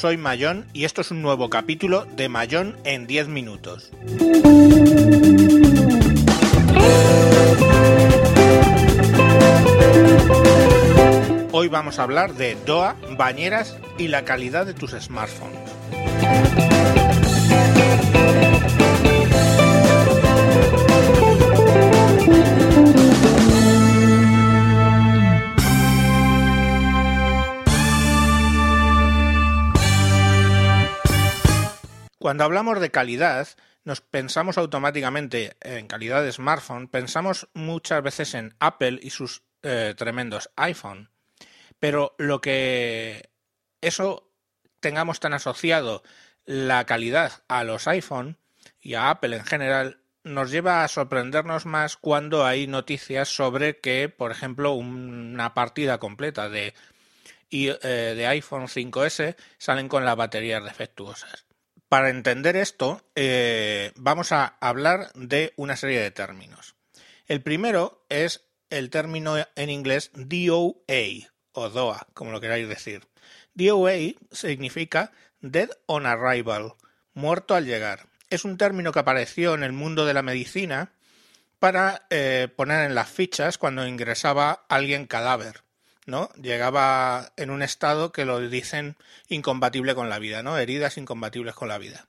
soy Mayón y esto es un nuevo capítulo de Mayón en 10 minutos. Hoy vamos a hablar de DOA, bañeras y la calidad de tus smartphones. Cuando hablamos de calidad, nos pensamos automáticamente en calidad de smartphone, pensamos muchas veces en Apple y sus eh, tremendos iPhone. Pero lo que eso tengamos tan asociado la calidad a los iPhone y a Apple en general nos lleva a sorprendernos más cuando hay noticias sobre que, por ejemplo, una partida completa de, eh, de iPhone 5S salen con las baterías defectuosas. Para entender esto, eh, vamos a hablar de una serie de términos. El primero es el término en inglés DOA o DOA, como lo queráis decir. DOA significa Dead on Arrival, muerto al llegar. Es un término que apareció en el mundo de la medicina para eh, poner en las fichas cuando ingresaba alguien cadáver. ¿No? Llegaba en un estado que lo dicen incompatible con la vida, ¿no? Heridas incompatibles con la vida.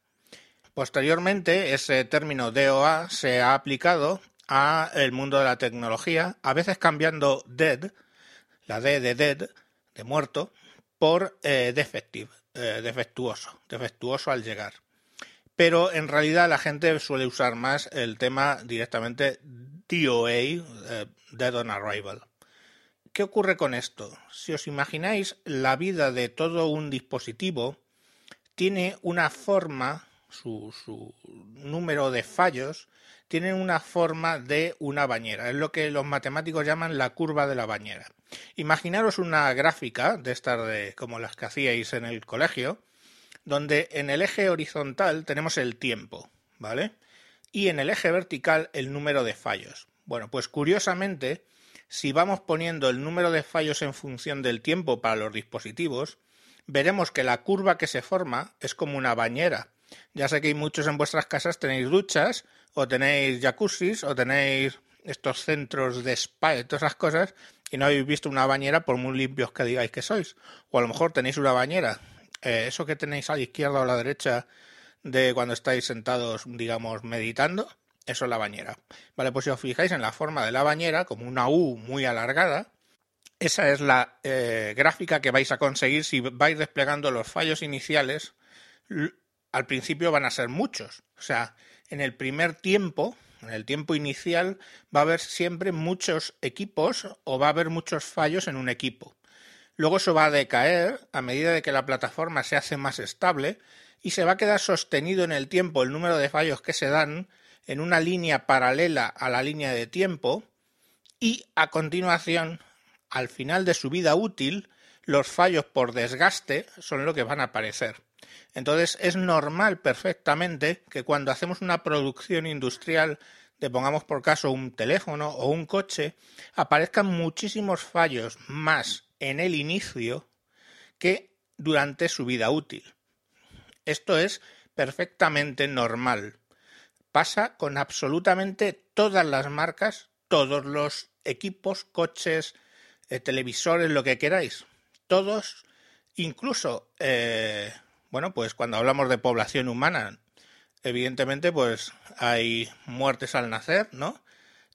Posteriormente, ese término DOA se ha aplicado a el mundo de la tecnología, a veces cambiando dead, la D de dead, de muerto, por eh, defective, eh, defectuoso, defectuoso al llegar. Pero en realidad la gente suele usar más el tema directamente DOA, eh, Dead on Arrival. ¿Qué ocurre con esto? Si os imagináis, la vida de todo un dispositivo tiene una forma, su, número de fallos, tiene una forma de una bañera. Es lo que los matemáticos llaman la curva de la bañera. Imaginaros una gráfica de estas de, como las que hacíais en el colegio, donde en el eje horizontal tenemos el tiempo, ¿vale? Y en el eje vertical el número de fallos. Bueno, pues curiosamente, si vamos poniendo el número de fallos en función del tiempo para los dispositivos, veremos que la curva que se forma es como una bañera. Ya sé que hay muchos en vuestras casas tenéis duchas, o tenéis jacuzzis, o tenéis estos centros de spa y todas esas cosas, y no habéis visto una bañera por muy limpios que digáis que sois. O a lo mejor tenéis una bañera. Eh, eso que tenéis a la izquierda o a la derecha de cuando estáis sentados, digamos, meditando, eso es la bañera. Vale, pues si os fijáis en la forma de la bañera, como una U muy alargada, esa es la eh, gráfica que vais a conseguir si vais desplegando los fallos iniciales. Al principio van a ser muchos. O sea, en el primer tiempo, en el tiempo inicial, va a haber siempre muchos equipos o va a haber muchos fallos en un equipo. Luego eso va a decaer a medida de que la plataforma se hace más estable y se va a quedar sostenido en el tiempo el número de fallos que se dan en una línea paralela a la línea de tiempo y a continuación, al final de su vida útil, los fallos por desgaste son lo que van a aparecer. Entonces es normal perfectamente que cuando hacemos una producción industrial de pongamos por caso un teléfono o un coche, aparezcan muchísimos fallos más en el inicio que durante su vida útil. Esto es perfectamente normal pasa con absolutamente todas las marcas, todos los equipos, coches, eh, televisores, lo que queráis. Todos, incluso, eh, bueno, pues cuando hablamos de población humana, evidentemente, pues hay muertes al nacer, ¿no?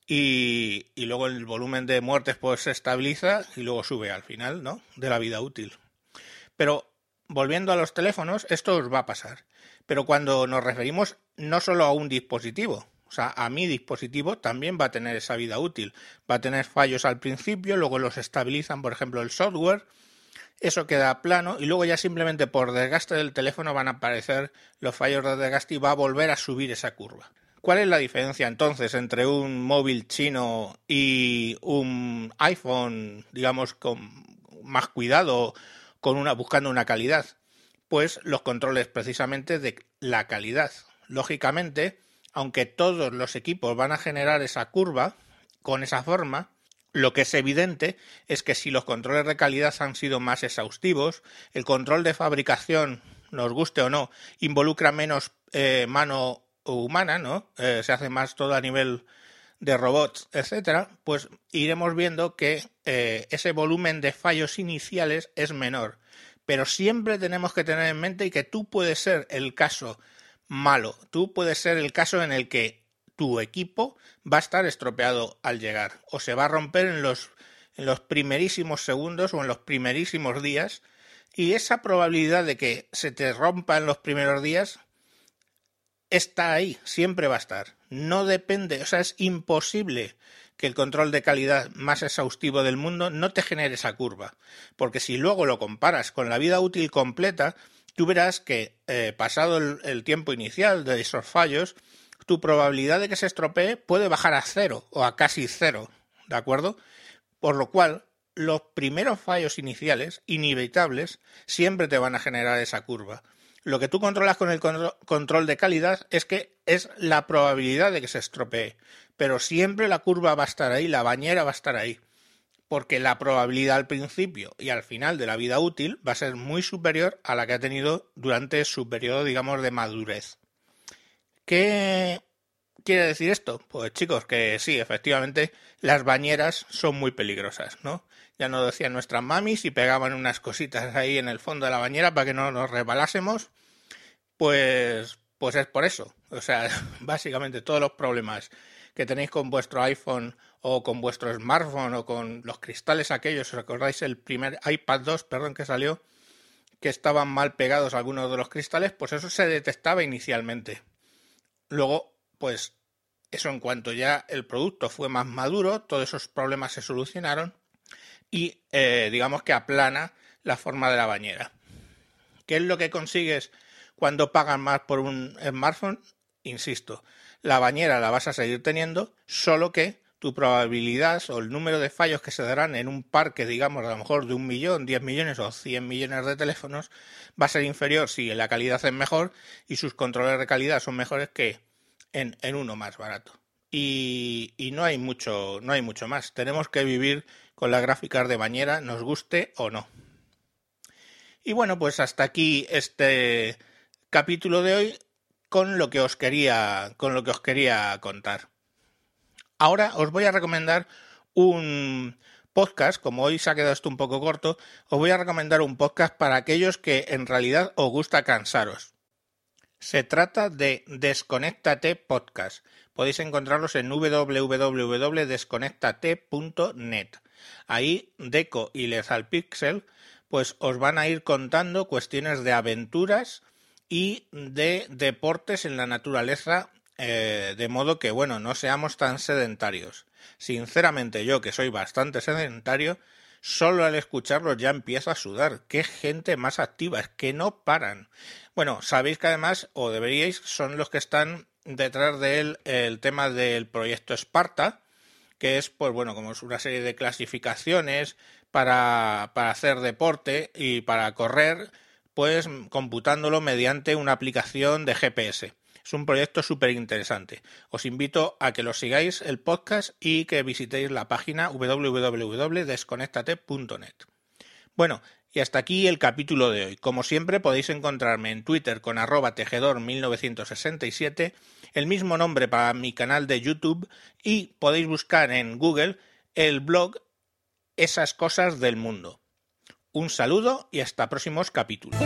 Y, y, luego el volumen de muertes pues se estabiliza y luego sube al final, ¿no? De la vida útil. Pero volviendo a los teléfonos, esto os va a pasar. Pero cuando nos referimos no solo a un dispositivo, o sea, a mi dispositivo también va a tener esa vida útil. Va a tener fallos al principio, luego los estabilizan, por ejemplo, el software. Eso queda plano y luego ya simplemente por desgaste del teléfono van a aparecer los fallos de desgaste y va a volver a subir esa curva. ¿Cuál es la diferencia entonces entre un móvil chino y un iPhone, digamos, con más cuidado, con una, buscando una calidad? Pues los controles precisamente de la calidad. Lógicamente, aunque todos los equipos van a generar esa curva con esa forma, Lo que es evidente es que si los controles de calidad han sido más exhaustivos, el control de fabricación, nos guste o no, involucra menos eh, mano humana, ¿no? Eh, se hace más todo a nivel de robots, etcétera, pues iremos viendo que eh, ese volumen de fallos iniciales es menor. Pero siempre tenemos que tener en mente que tú puedes ser el caso malo, tú puedes ser el caso en el que tu equipo va a estar estropeado al llegar o se va a romper en los, en los primerísimos segundos o en los primerísimos días y esa probabilidad de que se te rompa en los primeros días está ahí, siempre va a estar. No depende, o sea, es imposible que el control de calidad más exhaustivo del mundo no te genere esa curva. Porque si luego lo comparas con la vida útil completa, tú verás que eh, pasado el, tiempo inicial de esos fallos, tu probabilidad de que se estropee puede bajar a cero o a casi cero, ¿de acuerdo? Por lo cual, los primeros fallos iniciales, inevitables, siempre te van a generar esa curva. Lo que tú controlas con el control de calidad es que es la probabilidad de que se estropee, pero siempre la curva va a estar ahí, la bañera va a estar ahí, porque la probabilidad al principio y al final de la vida útil va a ser muy superior a la que ha tenido durante su periodo, digamos, de madurez. ¿Qué quiere decir esto? Pues chicos, que sí, efectivamente, las bañeras son muy peligrosas, ¿no? ya nos decían nuestras mamis y pegaban unas cositas ahí en el fondo de la bañera para que no nos rebalásemos, pues, pues es por eso. O sea, básicamente todos los problemas que tenéis con vuestro iPhone o con vuestro smartphone o con los cristales aquellos, ¿os recordáis el primer iPad 2, perdón, que salió, que estaban mal pegados algunos de los cristales, pues eso se detectaba inicialmente. Luego, pues eso en cuanto ya el producto fue más maduro, todos esos problemas se solucionaron y eh, digamos que aplana la forma de la bañera. ¿Qué es lo que consigues cuando pagas más por un smartphone? Insisto, la bañera la vas a seguir teniendo, solo que tu probabilidad o el número de fallos que se darán en un parque, digamos, a lo mejor de un millón, diez millones o cien millones de teléfonos, va a ser inferior si la calidad es mejor y sus controles de calidad son mejores que en, en uno más barato. Y, y, no hay mucho, no hay mucho más. Tenemos que vivir con las gráficas de bañera, nos guste o no. Y bueno, pues hasta aquí este capítulo de hoy con lo que os quería, con lo que os quería contar. Ahora os voy a recomendar un podcast, como hoy se ha quedado esto un poco corto, os voy a recomendar un podcast para aquellos que en realidad os gusta cansaros. Se trata de Desconectate Podcast. Podéis encontrarlos en www.desconectate.net. Ahí Deco y Lethal Pixel pues os van a ir contando cuestiones de aventuras y de deportes en la naturaleza eh, de modo que bueno no seamos tan sedentarios sinceramente yo que soy bastante sedentario solo al escucharlos ya empiezo a sudar qué gente más activa es que no paran bueno sabéis que además o deberíais son los que están detrás de él el tema del proyecto Esparta que es, pues bueno, como es una serie de clasificaciones para, para hacer deporte y para correr, pues computándolo mediante una aplicación de GPS. Es un proyecto súper interesante. Os invito a que lo sigáis el podcast y que visitéis la página www.desconectate.net. Bueno, y hasta aquí el capítulo de hoy. Como siempre podéis encontrarme en Twitter con arroba tejedor1967, el mismo nombre para mi canal de YouTube y podéis buscar en Google el blog Esas cosas del mundo. Un saludo y hasta próximos capítulos.